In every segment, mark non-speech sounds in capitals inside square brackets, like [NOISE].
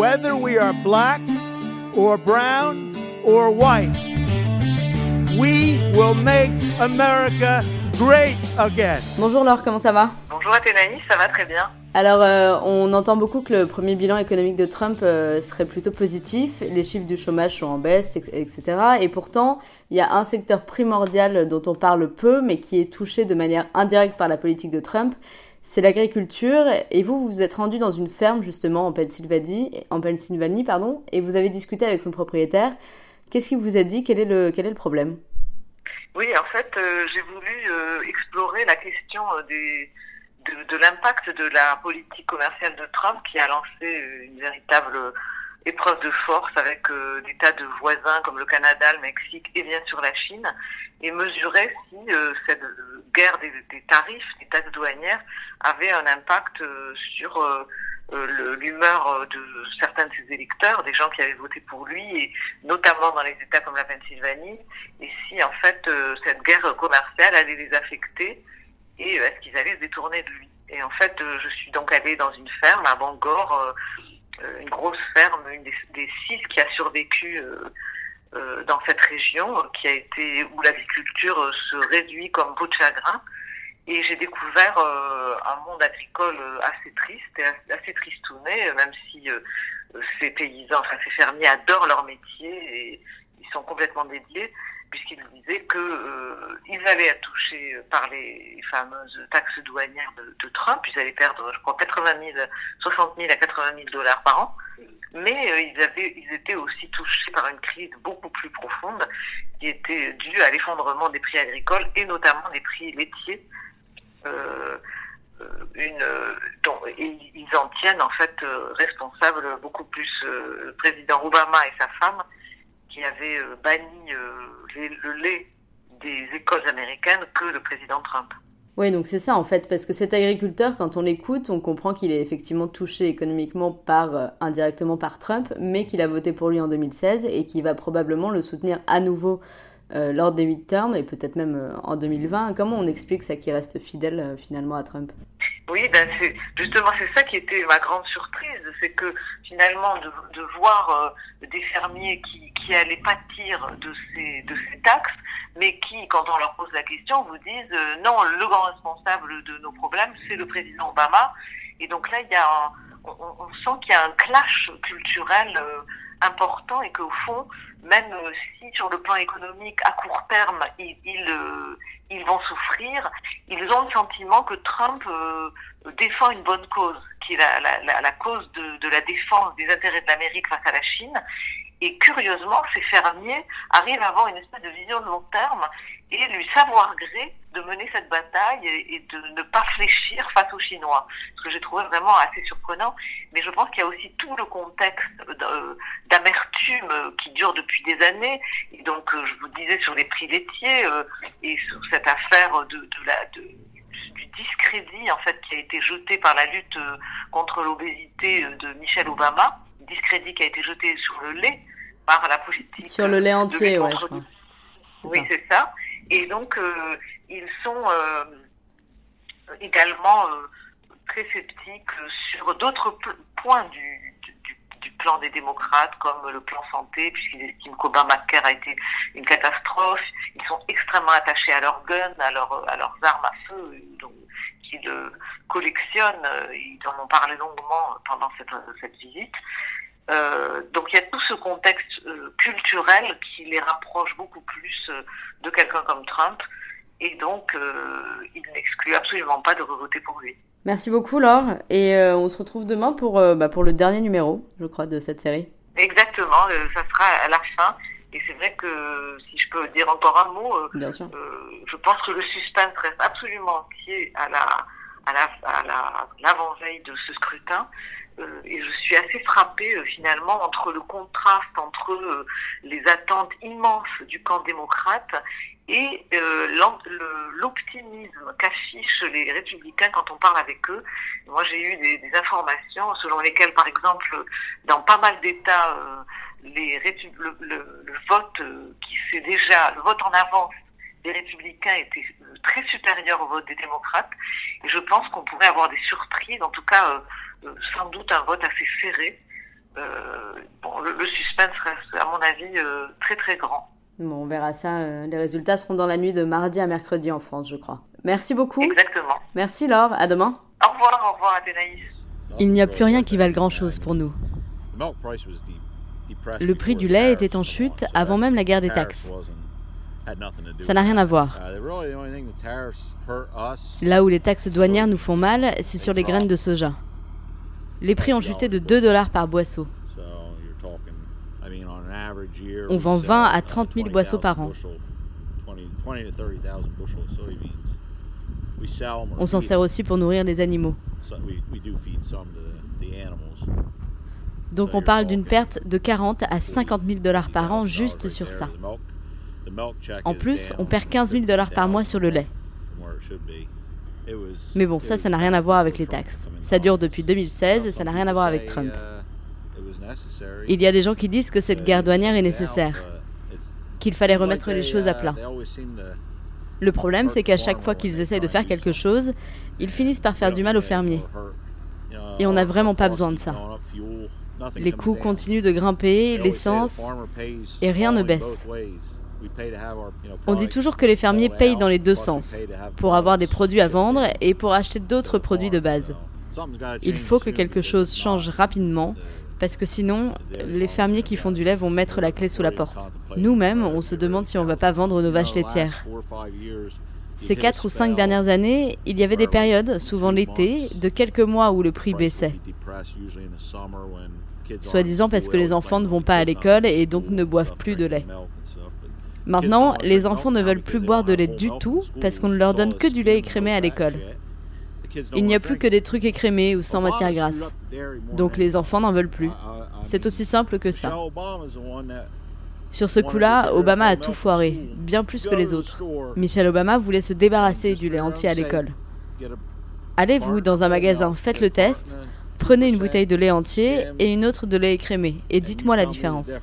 whether we are black or brown or white. We will make America great again. Bonjour Laure, comment ça va? Bonjour Athénaïs, ça va très bien. Alors, euh, on entend beaucoup que le premier bilan économique de Trump euh, serait plutôt positif. Les chiffres du chômage sont en baisse, etc. Et pourtant, il y a un secteur primordial dont on parle peu, mais qui est touché de manière indirecte par la politique de Trump. C'est l'agriculture. Et vous, vous êtes rendu dans une ferme justement en Pennsylvanie, et vous avez discuté avec son propriétaire. Qu'est-ce qu'il vous a dit? Quel est le problème? Oui, en fait, euh, j'ai voulu explorer la question des de, l'impact de la politique commerciale de Trump qui a lancé une véritable épreuve de force avec euh, des tas de voisins comme le Canada, le Mexique et bien sûr la Chine, et mesurer si euh, cette guerre des, des, tarifs, des taxes douanières, avait un impact euh, sur l'humeur de certains de ses électeurs, des gens qui avaient voté pour lui, et notamment dans les États comme la Pennsylvanie, et si en fait cette guerre commerciale allait les affecter et euh, est-ce qu'ils allaient se détourner de lui? Et en fait, euh, je suis donc allée dans une ferme à Bangor, euh, une grosse ferme, une des, des six qui a survécu dans cette région, qui a été où l'agriculture se réduit comme peau de chagrin. Et j'ai découvert un monde agricole assez triste et assez tristouné, même si ces paysans, enfin ces fermiers adorent leur métier et ils sont complètement dédiés puisqu'il disait que euh, ils allaient être touchés par les fameuses taxes douanières de, de, Trump. Ils allaient perdre, je crois, 80 000, 60 000 à 80 000 dollars par an. Mais euh, ils, avaient, ils étaient aussi touchés par une crise beaucoup plus profonde qui était due à l'effondrement des prix agricoles et notamment des prix laitiers. Euh, euh ils en tiennent en fait responsables beaucoup plus le président Obama et sa femme qui avait banni le lait des écoles américaines que le président Trump. Oui, donc c'est ça en fait, parce que cet agriculteur, quand on l'écoute, on comprend qu'il est effectivement touché économiquement par euh, indirectement par Trump, mais qu'il a voté pour lui en 2016 et qui va probablement le soutenir à nouveau euh, lors des midterms et peut-être même euh, en 2020. Comment on explique ça qu'il reste fidèle finalement à Trump? Oui, ben c'est justement c'est ça qui était ma grande surprise, c'est que finalement de, voir des fermiers qui, qui allaient pâtir de ces de ces taxes, mais qui, quand on leur pose la question, vous disent euh, non, le grand responsable de nos problèmes, c'est le président Obama. Et donc là, il y a un, on, sent qu'il y a un clash culturel euh, important et qu'au fond, même si sur le plan économique, à court terme, ils, ils, vont souffrir, ils ont le sentiment que Trump euh, défend une bonne cause, qui est la, cause de, la défense des intérêts de l'Amérique face à la Chine. Et curieusement, ces fermiers arrivent à avoir une espèce de vision de long terme et lui savoir gré de mener cette bataille et, de ne pas fléchir face aux Chinois. Ce que j'ai trouvé vraiment assez surprenant. Mais je pense qu'il y a aussi tout le contexte d'amertume qui dure depuis des années. Et donc, je vous disais sur les prix laitiers euh, et sur cette affaire du discrédit en fait qui a été jeté par la lutte contre l'obésité de Michelle Obama, discrédit qui a été jeté sur le lait par la politique. Sur le lait entier, ouais, je crois. Oui, c'est ça. Et donc, euh, ils sont euh, également euh, très sceptiques sur d'autres points du, du, du, plan des démocrates, comme le plan santé, puisqu'ils estiment qu'Obamacare a été une catastrophe. Ils sont extrêmement attachés à leurs guns, à, leur, à leurs armes à feu, donc, qu'ils collectionnent. Ils en ont parlé longuement pendant cette, cette visite. Euh, donc il y a tout ce contexte euh, culturel qui les rapproche beaucoup plus euh, de quelqu'un comme Trump et donc il n'exclut absolument pas de voter pour lui. Merci beaucoup Laure et on se retrouve demain pour, bah, pour le dernier numéro je crois de cette série. Exactement, ça sera à la fin et c'est vrai que si je peux dire encore un mot, Bien sûr. je pense que le suspense reste absolument entier à la à la à la l'avant-veille de ce scrutin et je suis assez frappée euh, finalement entre le contraste entre euh, les attentes immenses du camp démocrate et l'optimisme qu'affichent les républicains quand on parle avec eux. Moi, j'ai eu des, informations selon lesquelles, par exemple, dans pas mal d'États, le, vote qui fait déjà le vote en avance des républicains était très supérieur au vote des démocrates. Et je pense qu'on pourrait avoir des surprises, en tout cas euh, sans doute un vote assez serré bon, le, suspense reste, à mon avis, très très grand. Bon, on verra ça. les résultats seront dans la nuit de mardi à mercredi en France, je crois. Merci beaucoup. Exactement. Merci Laure. À demain. Au revoir, au revoir Athénaïs. Il n'y a plus rien qui vale grand-chose pour nous. Le prix du lait était en chute avant même la guerre des taxes. Ça n'a rien à voir. Là où les taxes douanières nous font mal, c'est sur les graines de soja. Les prix ont chuté de 2 dollars par boisseau. On vend 20 à 30 000 boisseaux par an. On s'en sert aussi pour nourrir les animaux. Donc on parle d'une perte de 40 à 50 000 dollars par an juste sur ça. En plus, on perd 15 000 dollars par mois sur le lait. Mais bon, ça, ça n'a rien à voir avec les taxes. Ça dure depuis 2016 et ça n'a rien à voir avec Trump. Il y a des gens qui disent que cette guerre douanière est nécessaire, qu'il fallait remettre les choses à plat. Le problème, c'est qu'à chaque fois qu'ils essayent de faire quelque chose, ils finissent par faire du mal aux fermiers. Et on n'a vraiment pas besoin de ça. Les coûts continuent de grimper, l'essence, et rien ne baisse. On dit toujours que les fermiers payent dans les deux sens, pour avoir des produits à vendre et pour acheter d'autres produits de base. Il faut que quelque chose change rapidement, parce que sinon, les fermiers qui font du lait vont mettre la clé sous la porte. Nous-mêmes, on se demande si on ne va pas vendre nos vaches laitières. Ces quatre ou cinq dernières années, il y avait des périodes, souvent l'été, de quelques mois où le prix baissait. Soi-disant parce que les enfants ne vont pas à l'école et donc ne boivent plus de lait. Maintenant, les enfants ne veulent plus boire de lait du tout parce qu'on ne leur donne que du lait écrémé à l'école. Il n'y a plus que des trucs écrémés ou sans matière grasse. Donc les enfants n'en veulent plus. C'est aussi simple que ça. Sur ce coup-là, Obama a tout foiré, bien plus que les autres. Michelle Obama voulait se débarrasser du lait entier à l'école. Allez-vous dans un magasin, faites le test, prenez une bouteille de lait entier et une autre de lait écrémé, et dites-moi la différence.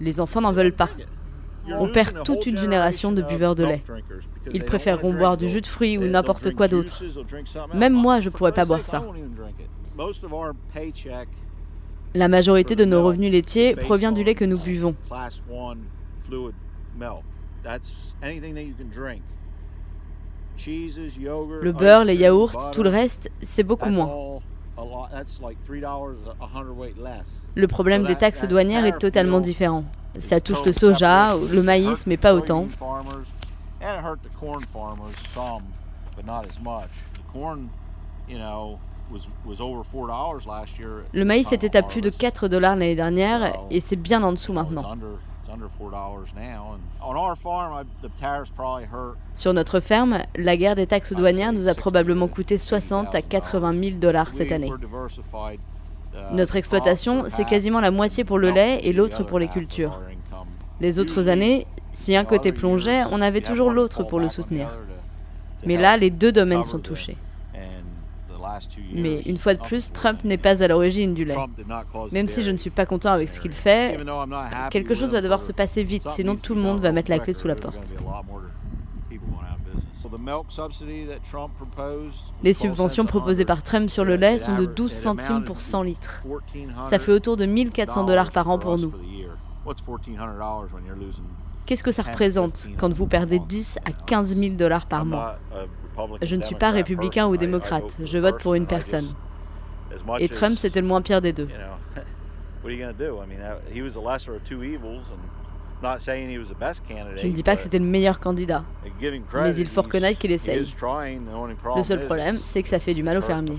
Les enfants n'en veulent pas. On perd toute une génération de buveurs de lait. Ils préféreront boire du jus de fruits ou n'importe quoi d'autre. Même moi, je ne pourrais pas boire ça. La majorité de nos revenus laitiers provient du lait que nous buvons. Le beurre, les yaourts, tout le reste, c'est beaucoup moins. Le problème des taxes douanières est totalement différent. Ça touche le soja, le maïs, mais pas autant. Le maïs était à plus de 4 dollars l'année dernière et c'est bien en dessous maintenant. Sur notre ferme, la guerre des taxes douanières nous a probablement coûté 60 à 80 000 dollars cette année. Uh, notre exploitation, c'est quasiment la moitié pour le lait et l'autre pour les cultures. Les autres années, si un côté plongeait, on avait toujours l'autre pour le soutenir. Mais là, les deux domaines sont touchés. Mais une fois de plus, Trump n'est pas à l'origine du lait. Même si je ne suis pas content avec ce qu'il fait, quelque chose va devoir se passer vite, sinon tout le monde va mettre la clé sous la porte. Les subventions proposées par Trump sur le lait sont de 12 centimes pour 100 litres. Ça fait autour de 1400 dollars par an pour nous. Qu'est-ce que ça représente quand vous perdez 10 à 15 000 dollars par mois? Je ne suis pas républicain ou démocrate, je vote pour une personne. Et Trump, c'était le moins pire des deux. [LAUGHS] Je ne dis pas que c'était le meilleur candidat, mais il faut reconnaître qu'il essaye. Le seul problème, c'est que ça fait du mal aux fermiers.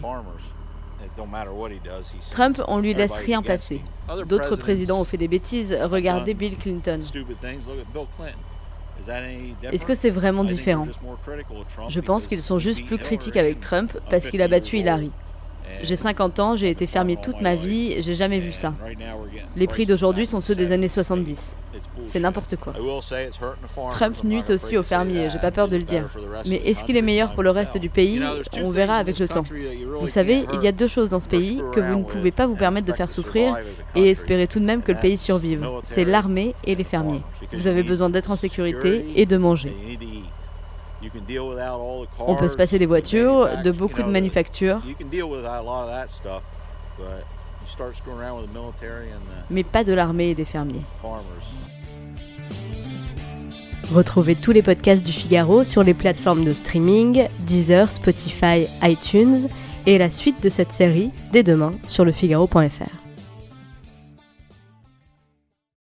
Trump, on lui laisse rien passer. D'autres présidents ont fait des bêtises. Regardez Bill Clinton. Est-ce que c'est vraiment différent? Je pense qu'ils sont juste plus critiques avec Trump parce qu'il a battu Hillary. J'ai 50 ans, j'ai été fermier toute ma vie, j'ai jamais vu ça. Les prix d'aujourd'hui sont ceux des années 70. C'est n'importe quoi. Trump nuit aussi aux fermiers, j'ai pas peur de le dire. Mais est-ce qu'il est meilleur pour le reste du pays? On verra avec le temps. Vous savez, il y a deux choses dans ce pays que vous ne pouvez pas vous permettre de faire souffrir et espérer tout de même que le pays survive. C'est l'armée et les fermiers. Vous avez besoin d'être en sécurité et de manger. On peut se passer des voitures, de beaucoup de manufactures. Mais pas de l'armée et des fermiers. Retrouvez tous les podcasts du Figaro sur les plateformes de streaming, Deezer, Spotify, iTunes et la suite de cette série dès demain sur lefigaro.fr.